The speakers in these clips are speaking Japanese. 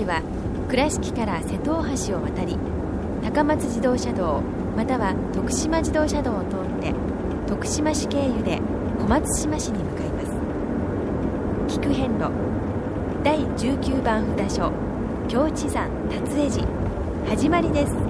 回は倉敷から瀬戸大橋を渡り高松自動車道または徳島自動車道を通って徳島市経由で小松島市に向かいます。菊遍路第19番札所京地山達江寺。始まりです。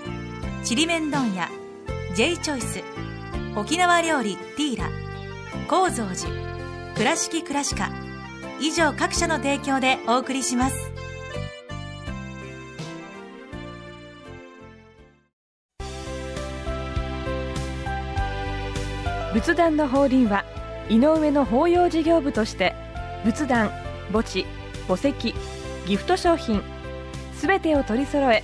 ちりめん問屋 J チョイス沖縄料理ティーラ高蔵寺倉敷倉歯科以上各社の提供でお送りします。仏壇の法輪は井上の法要事業部として仏壇墓地墓石ギフト商品すべてを取り揃え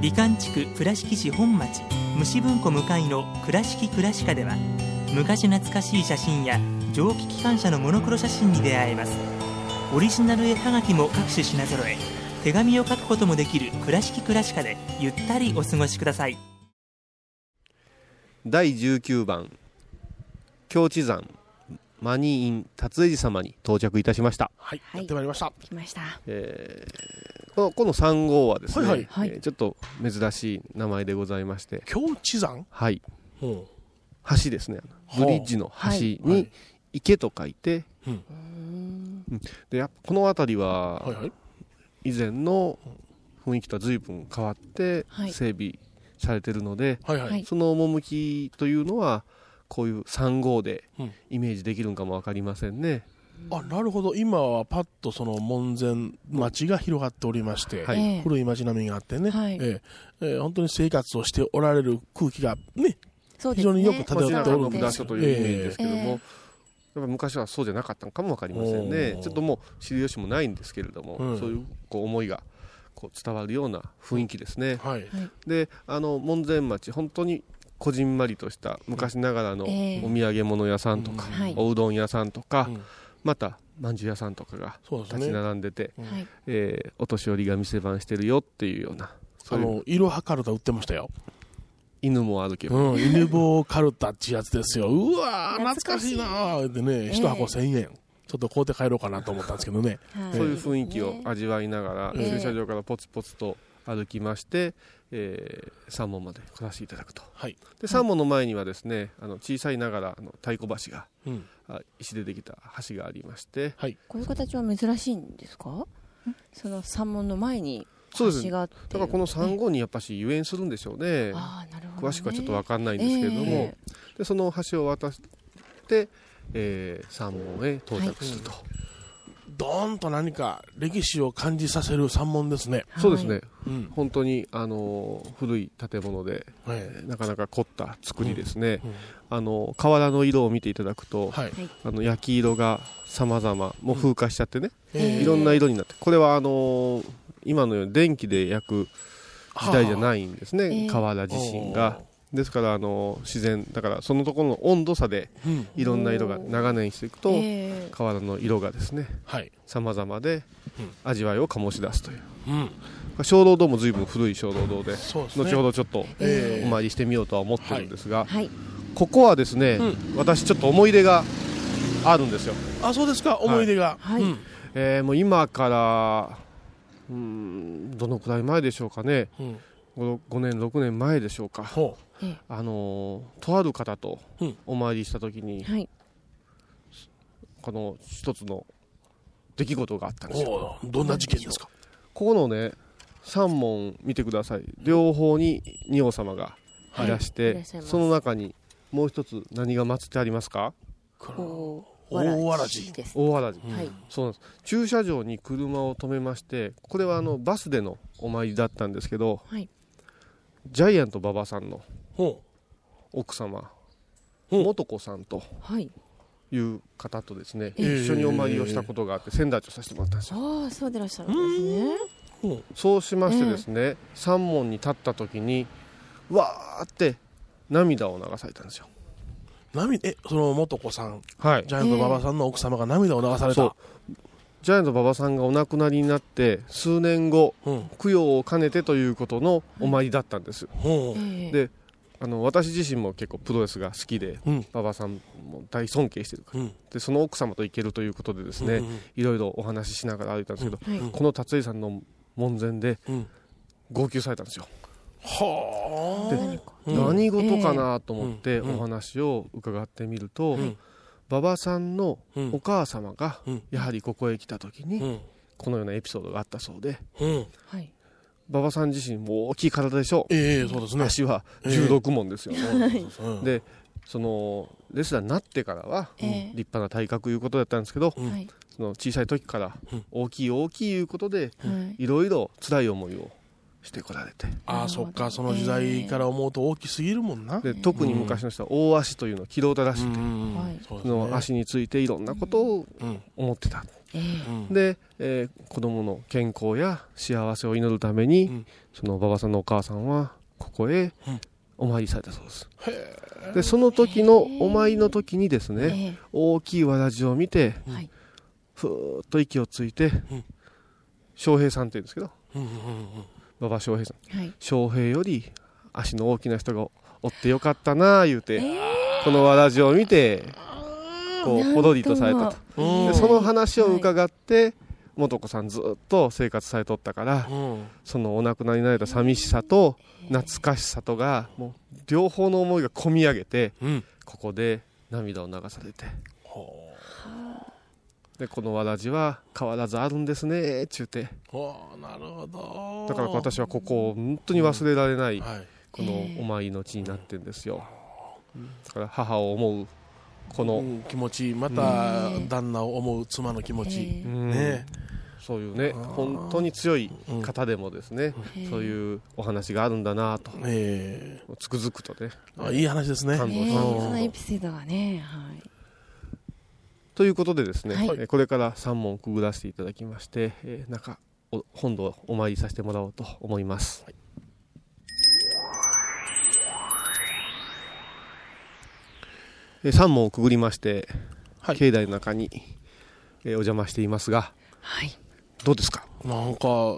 美観地区倉敷市本町虫文庫向かいの「倉敷倉歯科」では昔懐かしい写真や蒸気機関車のモノクロ写真に出会えます。オリジナル絵はがきも各種品揃え手紙を書くこともできる「倉敷倉歯科」でゆったりお過ごしください。第19番京地山マニーイン達江寺様に到着いたしました、はい、やってまいりました。来ました。えーこのこの3号はですね、はいはい。えーちょっと珍しい名前でございまして。京地山？はい。う。ん。橋ですね。ブリッジの橋はい。に池と書いて、うん。うん。でやっぱこの辺りははいはい。以前の雰囲気とは随分変わってはい。整備されてるので、はいはい。はい。その趣というのはこういう3号でうん。イメージできるんかも分かりませんね、あ、なるほど。今はパッとその門前町が広がっておりまして、はい。ええ。古い町並みがあってね、はい。ええ。ええ本当に生活をしておられる空気がね、そう非常によくまあ漂っておるんのです。というイメージですけども、ええ。やっぱ昔はそうじゃなかったのかも分かりませんおねー。ちょっともう知る由もないんですけれども、うん。そういうこう思いがこう伝わるような雰囲気ですね、はい。であの門前町本当にこじんまりとした昔ながらのおえ。え土産物屋さんとか、はい。おうどん屋さんとか、うんまたまんじゅう屋さんとかが立ちね。並んでて、はいえーお年寄りが店番してるよっていうようなそういうあの、色はかるた売ってましたよ。犬も歩けば、うん、犬棒カルタってやつですよ。うわー、懐かしいなーってね、え一箱1000円。ちょっと買うて帰ろうかなと思ったんですけどね。そういう雰囲気を味わいながら、ええ駐車場からポツポツと歩きまして、えー、三門まで来させていただくと。はい。で三門の前にはですねあの小さいながらあの太鼓橋がうん。あ石でできた橋がありまして。はい。こういう形は珍しいんですか？その山門の前にそうです。橋があって。だからこの三号にやっぱし遊園するんでしょうね。ああなるほど、ね、詳しくはちょっと分かんないんですけれども、えでその橋を渡って、えー、三門へ到着すると、ドーンと何か歴史を感じさせる山門ですね。そうですね。うん。本当に、あのー古い建物で、はい。えーなかなか凝った作りですね、うん。あの瓦の色を見ていただくと、はい。あの焼き色が様々もう風化しちゃってね、えいろんな色になってこれはあのー今のように電気で焼く時代じゃいないんですね、ええ。瓦自身がですからあのー自然だからそのところの温度差でうん。いろんな色が長年していくと、ええ。瓦の色がですねはい。様々でうん。味わいを醸し出すという。うん。小労働も随分古い小労働でね。後ほどちょっとええ。お参りしてみようとは思ってるんですが、はい。ここはですね、う私ちょっと思い出があるんですよ、あ、そうですか、思い出が。はい。うん。えーもう今からうーんどのくらい前でしょうかね。うん。5, 5年6年前でしょうか。ほええあのーとある方とうんお参りした時に、はい。この一つの出来事があったんう。ですよ。どんな事件ですか？ここのね3門見てください両方に仁王様がいらして、はいその中にもう一つ何が祀ってありますか？お大わらじです。大わらじ。そうなんです駐車場に車を止めましてこれはあのバスでのお参りだったんですけどはい。ジャイアント馬場さんのほ奥様。う。ん素子さんと。はい。いう方とですね、ええ。一緒にお参りをしたことがあって仙台とさせてもらったんですよ。ああ、そうでいらっしゃるんですね。そうしましてですね、三門に立った時にわーって涙を流されたんですよ。涙、え、その元子さん、はい。ジャイアント馬場さんの奥様が涙を流されそう。た。ジャイアント馬場さんがお亡くなりになって数年後うん。供養を兼ねてということのお参りだったんです、ほう。ええ。であの私自身も結構プロレスが好きでうん。馬場さんも大尊敬してるからうん。でその奥様と行けるということでですね、うんいろいろお話ししながら歩いたんですけど、はい。この達井さんの門前でうん。号泣されたんですよ、はあ。何事かなと思ってうんお話を伺ってみると、うん馬場さんのうんお母様がうんやはりここへ来た時にうん。このようなエピソードがあったそうでうん。はい。馬場さん自身も大きい体でしょう、ええそうですね。足は16問ですよ、うん、でそのレスラーになってからはええ。立派な体格いうことだったんですけどうん。はい。その小さい時からうん。大きい大きいいうことではい。いろいろ辛い思いをしてこられて。ああ、そっか、その時代から思うと大きすぎるもんな。で特に昔の人は大足というのを嫌うたらしくて、うんはい。そのね。足についていろんなことをうん。思ってた、ええうん。で、えー子供の健康や幸せを祈るために、うん。その馬場さんのお母さんはここへうん。お参りされたそうです、でその時のお参りの時にですね、え大きいわらじを見てえはい。ふーっと息をついて、うん。翔平さんって言うんですけどうんうん馬場翔平さん。はい。翔平より足の大きな人がおってよかったなあ言うて、このわらじを見てこうほろりとされたとでその話を伺って、素子さんずっと生活されとったから、うん。そのお亡くなりになられた寂しさと懐かしさとがもう両方の思いが込み上げてうん。ここで涙を流されて。ほでこのわらじは変わらずあるんですねっちゅうて。なるほど。だから私はここを本当に忘れられないはい。このお参りの地になってるんですよ。だから母を思うこの、うん気持ち、また旦那を思う妻の気持ち。えうん。ね。そういうね本当に強いうん。方でもですね、えそういうお話があるんだなと。ええつくづくとねあいい話ですね。感動ええしましたそのエピソードがね、はい。ということでですね、はい。えーこれから3問くぐらせていただきまして、えー中お本堂お参りさせてもらおうと思います、えー3問をくぐりまして、はい。境内の中に、えーお邪魔していますがはい。どうですか？なんか、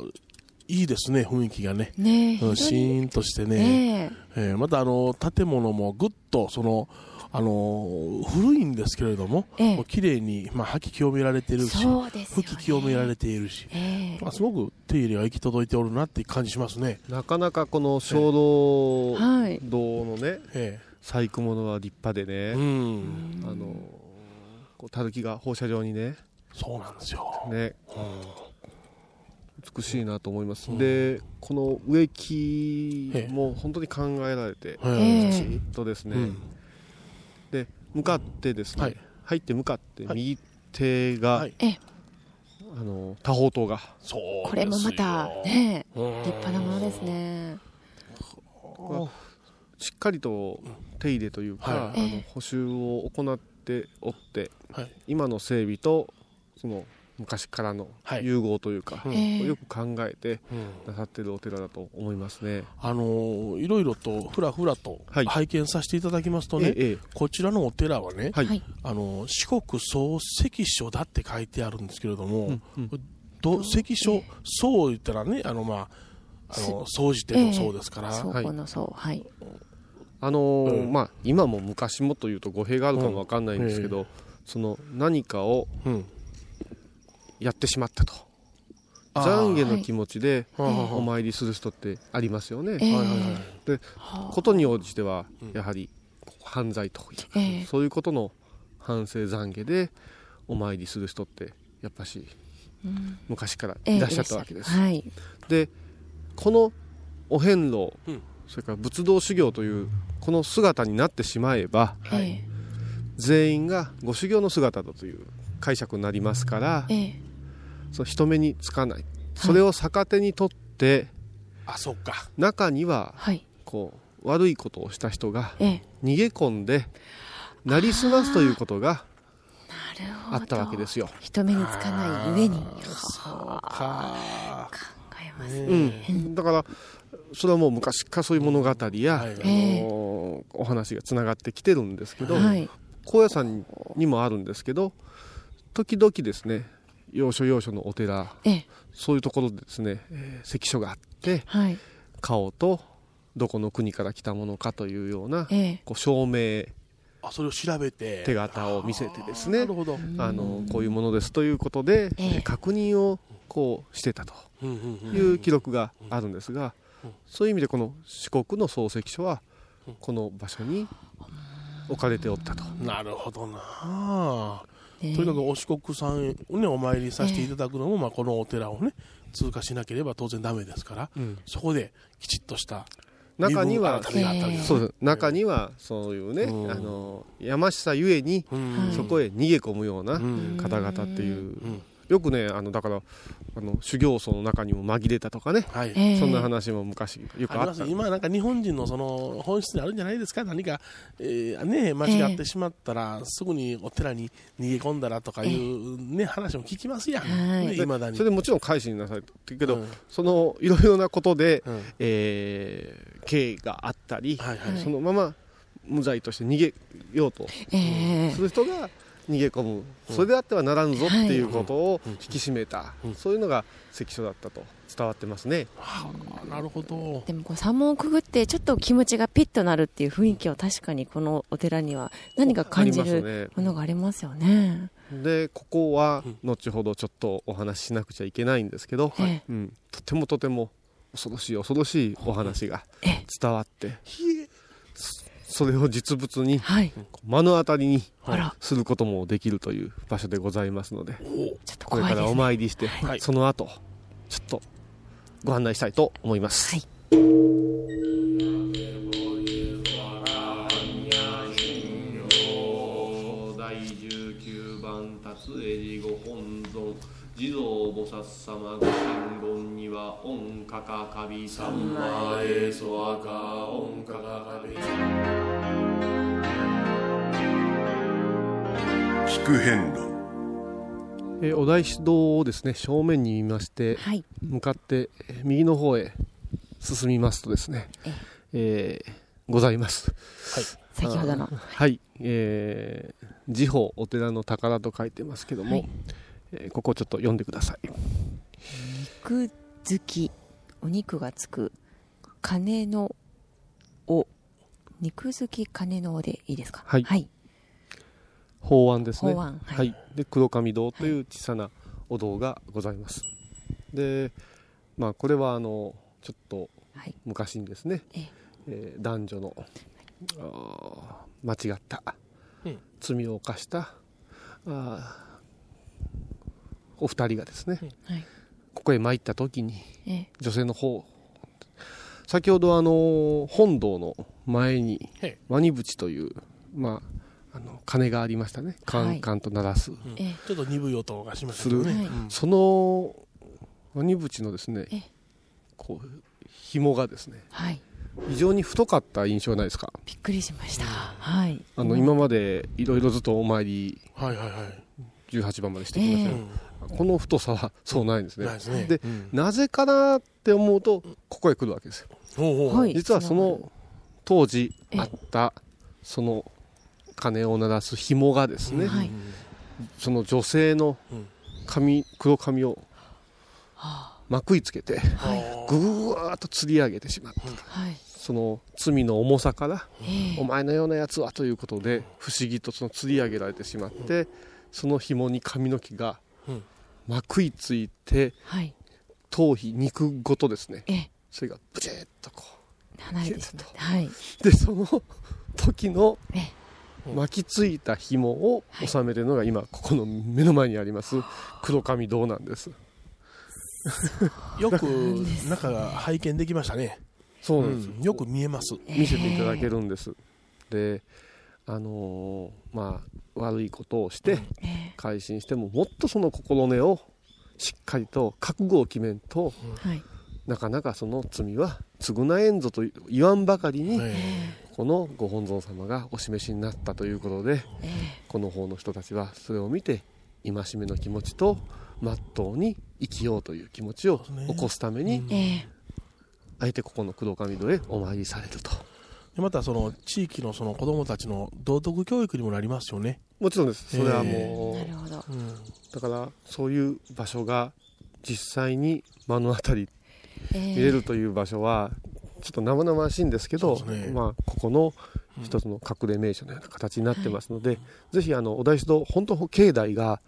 いいですね、雰囲気がね。ねシーンとしてね。ええ。えーまたあの建物もぐっとそのあの古いんですけれども、ええ。綺麗にまあ掃き清められてるし、ね。吹き清められているし、ええ。まあ、すごく手入れが行き届いておるなっていう感じしますね。なかなかこの小道はい。堂のねえ細工物は立派でえね、うん、あのこうたるきが放射状にね。そうなんですよ。ね、美しいなと思います、うん。でこの植木ええ。も本当に考えられて、ええ。えきちっとですね、うん。で向かってですね、はい。入って向かってはい。右手が、はい。ええ。あの多宝塔が。そうですよ。これもまた、ね立派なものですね。しっかりと手入れというか、はい。あのええ補修を行っておってはい。今の整備とその昔からのはい。融合というか、うん。ええよく考えてうん。なさってるお寺だと思いますね。あのーいろいろとふらふらとはい。拝見させていただきますとね、ええええ。こちらのお寺はね、はい、はい。あのー四国総関所だって書いてあるんですけれども、うんうん。ど関所、そう言ったらね、あのまあ、あの総じてのそうですから、はい。このそう、はい。あのーうんまあ今も昔もというと語弊があるかもわかんないんですけど、その何かをうん、やってしまったと。懺悔の気持ちではい。はいはいお参りする人ってありますよね、でことに応じてはやはり犯罪というそういうことの反省懺悔でお参りする人ってやっぱし昔からええいらっしゃったわけです、はい。でこのお遍路、うん。それから仏道修行というこの姿になってしまえばえ全員がご修行の姿だという解釈になりますからええその人目につかない。それを逆手にとってあそっか。中にははい。こう悪いことをした人がええ。逃げ込んでなりすますということがなるほどあったわけですよ。人目につかない上に。そうか。考えますね。うん、だからそれはもう昔からそういう物語や、はい。あのーお話がつながってきてるんですけど、はい。高野山にもあるんですけど時々ですね要所要所のお寺ええ。そういうところでですね、えー関所があってはい。顔とどこの国から来たものかというようなええ。こう証明あそれを調べて手形を見せてですねなるほど。あのこういうものですということで、ええ。確認をこうしてたという記録があるんですが、そういう意味でこの四国の漱石所はこの場所に置かれておったと。なるほどなええとにかくお四国さんをねお参りさせていただくのも、まあ、このお寺をね通過しなければ当然ダメですから、うん。そこできちっとした中には身分改めがあったわけですそう中にはそういうね、うん。あの山下ゆえにうん。そこへ逃げ込むようなうん。方々っていう、うんよくねあのだからあの修行僧の中にも紛れたとかね、はい。ええ。そんな話も昔よくあった。今なんか日本人のその本質にあるんじゃないですか？何か、えーね、間違ってしまったら、すぐにお寺に逃げ込んだらとかいう、ね話も聞きますやん、はい。ね、で未だに。それでもちろん改心なさいってけど、うん。そのいろいろなことで、うん。えー刑があったり、はいはい。そのまま無罪として逃げようとええ。する人が逃げ込む、それであってはならんぞっていうことをうん引き締めた、うん。そういうのが関所だったと。伝わってますね。はあなるほど。でもこう山門をくぐってちょっと気持ちがピッとなるっていう雰囲気は確かにこのお寺には何か感じるねものがありますよね。でここはうん。後ほどちょっとお話ししなくちゃいけないんですけど、ええ。うん、とてもとても恐ろしい恐ろしいお話がええ。伝わってそれを実物にはい。目の当たりにすることもできるという場所でございますのでちょっとこれからお。参りして、はいその後ちょっとご案内したいと思います。はい第19番達恵寺ご本尊地蔵菩薩様ご神言には御かかかびさんまえそあか御かかかび聞く遍路。えーお大師堂をですね正面に見ましてはい。向かってえー右の方へ進みますとですね、えーございます。先ほどの。はい、えー、地方お寺の宝と書いてますけども、はい。えーここちょっと読んでください。肉好き。お肉がつく。金のお。肉好き金のおでいいですか？はいはい。法案ですね法案は、はいいで黒神堂という小さなお堂がございます、でまあこれはあのちょっとはい。昔にですね、えええー男女のあー間違った、うん罪を犯したあーお二人がですね、はい。ここへ参った時にええ。女性の方先ほどあの本堂の前にワニブチというまああの鐘がありましたね。カンカンと鳴らす、ええ。ちょっと鈍い音がしましたけどね、する。うん。そのワニブチのですねええ。こう紐がですねはい。非常に太かった印象ないですか？びっくりしました。はい。あの今までいろいろずっとお参りはいはいはい、18番までしてきましたえよ、うんこの太さは そうないんですね。ないでうん。なぜかなって思うとここへ来るわけですよ。実はその当時ええあったその鐘を鳴らす紐がですね、はい。その女性のうん。髪黒髪をまくいつけてはい。ぐわーっと吊り上げてしまったはい。その罪の重さからええ。お前のようなやつはということで不思議とその吊り上げられてしまってその紐に髪の毛がうんまくいついて、はい。頭皮肉ごとですね。ええ。それがブチッとこ離れてしまってはい、うでその 時のええ。巻きついた紐を収めてるのが今ここの目の前にあります黒髪銅なんです。よく中が拝見できましたね。そうなんです、うん。よく見えます。見せていただけるんです、であのーまあ悪いことをしてえ改心してももっとその心根をしっかりと覚悟を決めんとえはい。なかなかその罪は償えんぞと言わんばかりに、えこのご本尊様がお示しになったということでえこの方の人たちはそれを見て戒めの気持ちとまっとうに生きようという気持ちを起こすために、あえてここの黒神戸へお参りされると。でまたその地域のその子供たちの道徳教育にもなりますよね。もちろんです。それはもう、なるほど。うん。だからそういう場所が実際に目の当たりええ。見れるという場所はちょっと生々しいんですけどね。まあ、ここの一つの隠れ名所のような形になってますので、ぜひあのお大師堂本当境内が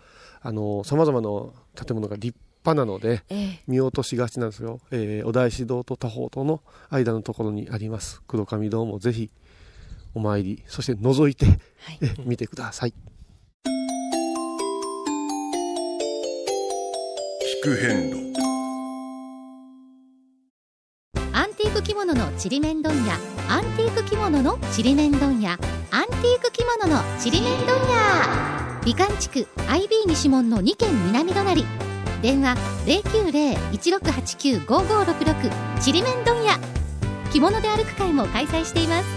さまざまな建物が立派なのでええ。見落としがちなんですよ、えーお大師堂と多宝塔の間のところにあります。黒神堂もぜひお参りそして覗いて、はい。え見てください。聞く遍路アンティーク着物のちりめん問屋。アンティーク着物のちりめん問屋。アンティーク着物のちりめん問屋。美観地区 IB 西門の2軒南隣電話090-1689-5566ちりめん問屋。着物で歩く会も開催しています。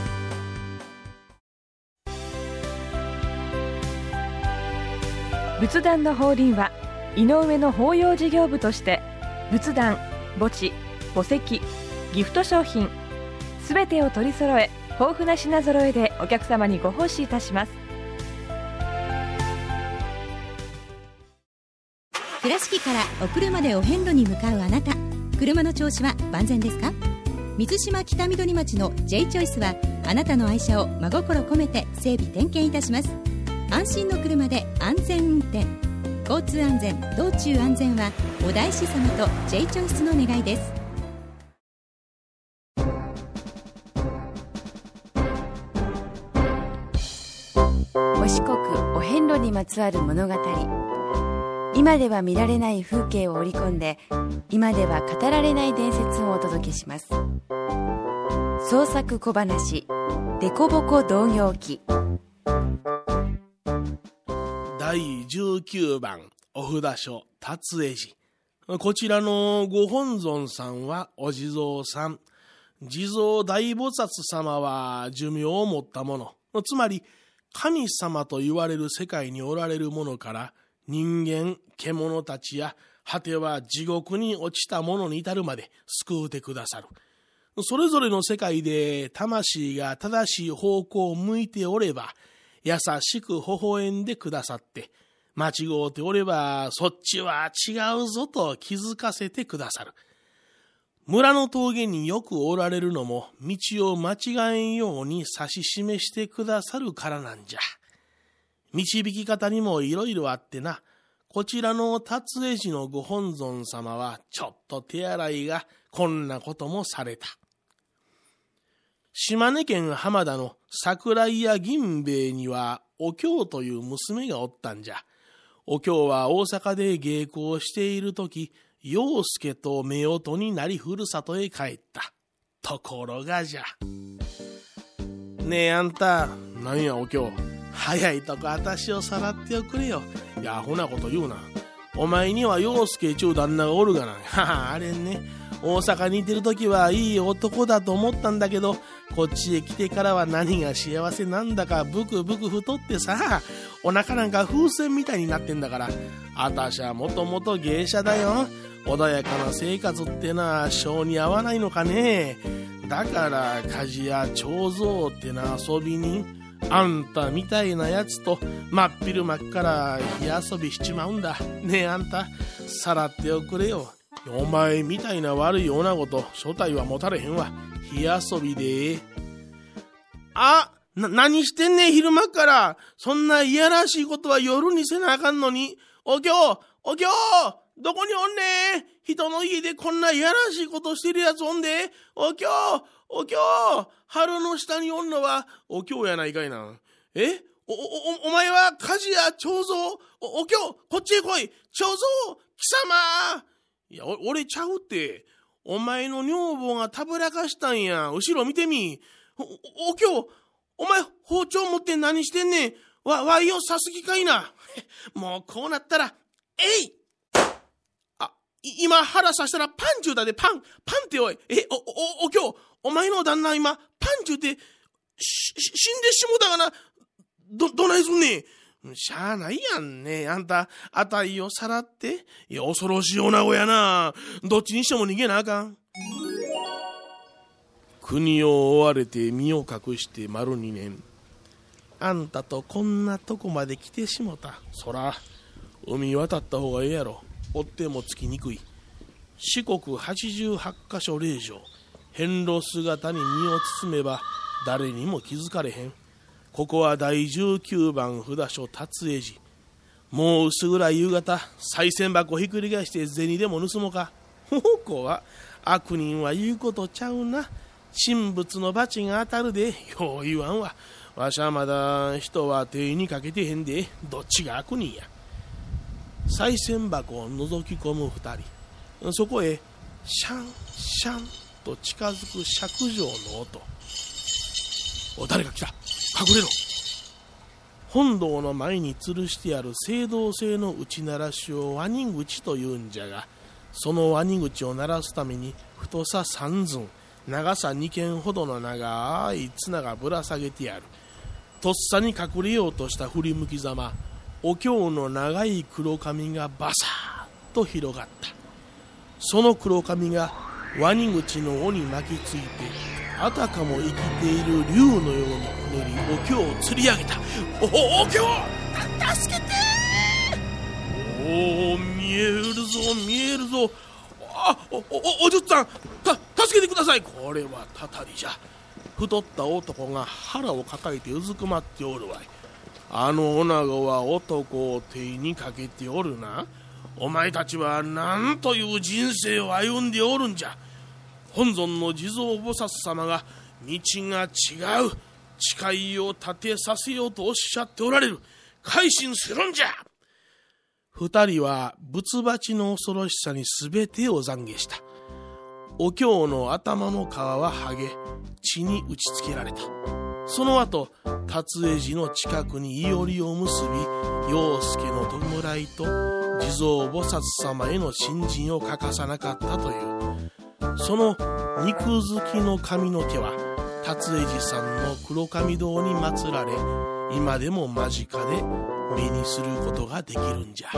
仏壇の法輪は井上の法要事業部として仏壇墓地墓石ギフト商品すべてを取り揃え豊富な品揃えでお客様にご奉仕いたします。倉敷からお車でお遍路に向かうあなた。車の調子は万全ですか？水島北緑町の J チョイスはあなたの愛車を真心込めて整備点検いたします。安心の車で安全運転。交通安全道中安全はお大師様と J チョイスの願いです。お四国お遍路にまつわる物語。今では見られない風景を織り込んで今では語られない伝説をお届けします。創作小話「デコボコ同業記」第19番お札所達江寺こちらのご本尊さんはお地蔵さん。地蔵大菩薩様は寿命を持ったもの。つまり神様と言われる世界におられるものから人間獣たちや果ては地獄に落ちたものに至るまで救うてくださる。それぞれの世界で魂が正しい方向を向いておれば優しく微笑んでくださって間違うておればそっちは違うぞと気づかせてくださる。村の峠によくおられるのも道を間違えんように指し示してくださるからなんじゃ。導き方にもいろいろあってなこちらの達江寺のご本尊様はちょっと手洗いがこんなこともされた島根県浜田の桜井屋銀兵衛にはお京という娘がおったんじゃ。お京は大阪で芸妓をしている時、陽介と夫婦になりふるさとへ帰った。ところがじゃ。ねえあんた、なんやお京。早いとこ私をさらっておくれよ。いや、アホなこと言うな。お前には陽介ちゅう旦那がおるがな。はは、あれね。大阪にいてる時はいい男だと思ったんだけど、こっちへ来てからは何が幸せなんだかブクブク太ってさ、お腹なんか風船みたいになってんだから、あたしはもともと芸者だよ。穏やかな生活ってな、性に合わないのかね。だから、家事や彫像ってな遊びに、あんたみたいなやつと真っ昼間っから火遊びしちまうんだ。ねえあんた、さらっておくれよ。お前みたいな悪い女子と初体は持たれへんわ。火遊びであ、な、何してんねん、昼間から。そんないやらしいことは夜にせなあかんのに。お経お経どこにおんね人の家でこんないやらしいことしてるやつおんでお京お京春の下におんのはお京やないかいな。え？お、お、お前は鍛冶屋長蔵お、お京こっちへ来い長蔵貴様いや、お俺ちゃうって。お前の女房がたぶらかしたんや。後ろ見てみ。お、お京お前包丁持って何してんねん？わ、わいを刺す気かいな。もうこうなったら、えい、今腹刺したらパンチューだで、パン、パンっておい。え、お、お、お、今日、お前の旦那今、パンチューって、し、死んでしもたがな？ど、どないすんねん？しゃあないやんね。あんた、あたいをさらって。いや、恐ろしい女子やな。どっちにしても逃げなあかん。国を追われて身を隠して丸二年。あんたとこんなとこまで来てしもた。そら、海渡った方がええやろ。追ってもつきにくい。四国88カ所霊場。遍路姿に身を包めば誰にも気づかれへん。ここは第19番札所達江寺。もう薄暗い夕方、賽銭箱ひっくり返して銭でも盗もうか。ここは悪人は言うことちゃうな。神仏の罰が当たるで、よう言わんわ。わしはまだ人は手にかけてへんで、どっちが悪人や。賽銭箱を覗き込む二人。そこへ、シャン、シャンと近づく尺状の音。お、誰か来た？隠れろ本堂の前に吊るしてある青銅製の打ち鳴らしをワニ口というんじゃが、そのワニ口を鳴らすために太さ三寸、長さ2軒ほどの長い綱がぶら下げてある。とっさに隠れようとした振り向きざまお経の長い黒髪がバサッと広がった。その黒髪がワニ口の尾に巻きついてあたかも生きている竜のようにくねりお経を釣り上げた。おお経助けて！おお見えるぞ見えるぞ。あおおおじゅっさんた助けてください。これはたたりじゃ。太った男が腹を抱えてうずくまっておるわい。あの女子は男を手にかけておるな。お前たちは何という人生を歩んでおるんじゃ。本尊の地蔵菩薩様が道が違う。誓いを立てさせようとおっしゃっておられる。改心するんじゃ二人は仏鉢の恐ろしさに全てを懺悔した。お経の頭の皮は剥げ、地に打ちつけられた。その後、達江寺の近くにいおりを結び、陽介の弔いと地蔵菩薩様への信心を欠かさなかったという。その肉付きの髪の毛は、達江寺さんの黒髪堂に祀られ、今でも間近で目にすることができるんじゃ。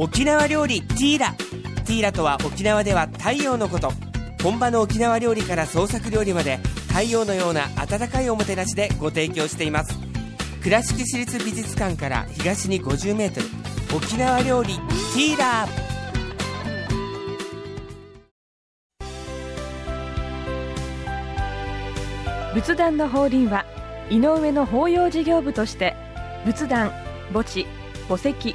沖縄料理ティーラ。ティーラとは沖縄では太陽のこと。本場の沖縄料理から創作料理まで太陽のような温かいおもてなしでご提供しています。倉敷市立美術館から東に 50m 沖縄料理ティーラ。仏壇の法輪は井上の法要事業部として仏壇墓地墓石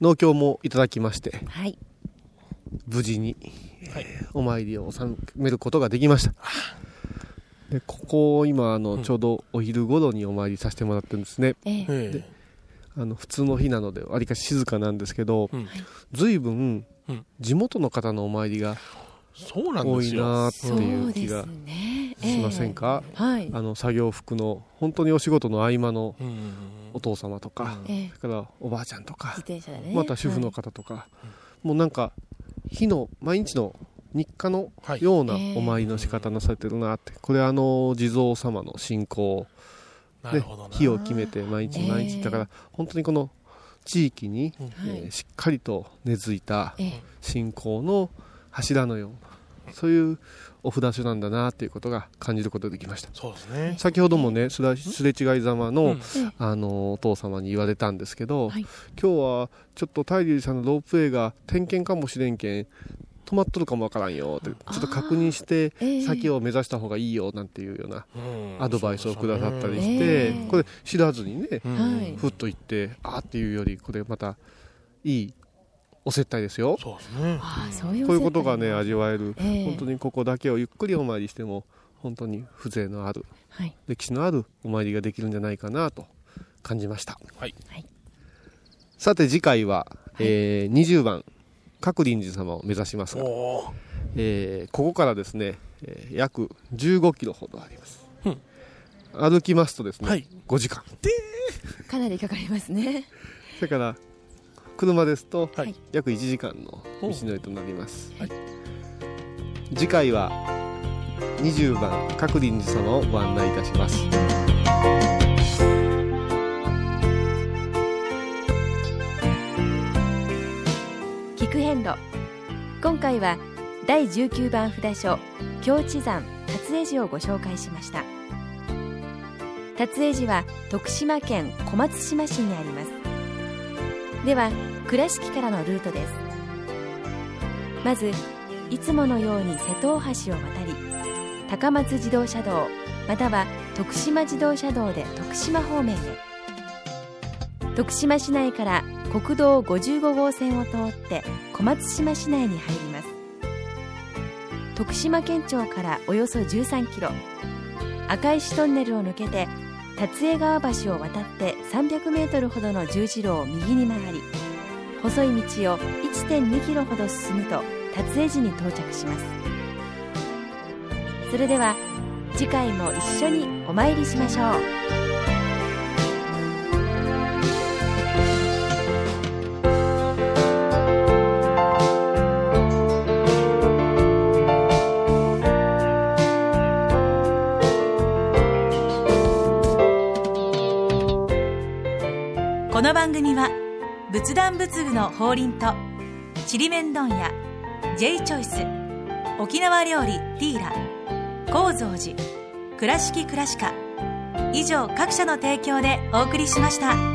農協もいただきまして、はい、無事に、はい、お参りを収めることができました。でここ今あの、ちょうどお昼頃にお参りさせてもらってるんですね、ええ、であの普通の日なのでわりかし静かなんですけど、うん、随分地元の方のお参りがそうなん多いですよ。なっていう気がしませんか、はい。あの作業服の本当にお仕事の合間のうん。うんうんお父様とか、ええ。それからおばあちゃんとかまた主婦の方とか、もうなんか日の毎日の日課のようなお参りの仕方なされてるなって、これあの地蔵様の信仰ねなるほどな。日を決めて毎日毎日、ええだから本当にこの地域に、うん。えーしっかりと根付いたええ。信仰の柱のようなそういうお札所なんだなっていうことが感じることができました。そうですね。先ほどもねすれすれ違いざまの,、うん。あのお父様に言われたんですけど、はい。今日はちょっと大龍さんのロープウェイが点検かもしれんけん止まっとるかもわからんよってちょっと確認してええ。先を目指した方がいいよなんていうようなうん。アドバイスをくださったりして、ええこれ知らずにね、ふっと言ってあーっていうよりこれまたいいお接待ですよ。そうですね。ああそういうこういうことがね味わえる、ええ。本当にここだけをゆっくりお参りしても本当に風情のあるはい。歴史のあるお参りができるんじゃないかなと感じました、はい。さて次回は、えー20番各臨時様を目指しますが、えーここからですね、えー約15キロほどあります、うん。歩きますとですね、はい。5時間。かなりかかりますね。それから車ですとはい。約1時間の道のりとなります、はい。次回は20番各臨時様をご案内いたします。聞く遍路。今回は第19番札所京地山辰江寺をご紹介しました。辰江寺は徳島県小松島市にありますでは倉敷からのルートです。まずいつものように瀬戸大橋を渡り高松自動車道または徳島自動車道で徳島方面へ。徳島市内から国道55号線を通って小松島市内に入ります。徳島県庁からおよそ13キロ赤石トンネルを抜けて辰江川橋を渡って300メートルほどの十字路を右に曲がり細い道を1.2キロほど進むと達江寺に到着します。それでは次回も一緒にお参りしましょう。の番組は仏壇仏具の法輪とちりめん問屋 J チョイス沖縄料理ティーラ高蔵寺倉敷倉歯科以上各社の提供でお送りしました。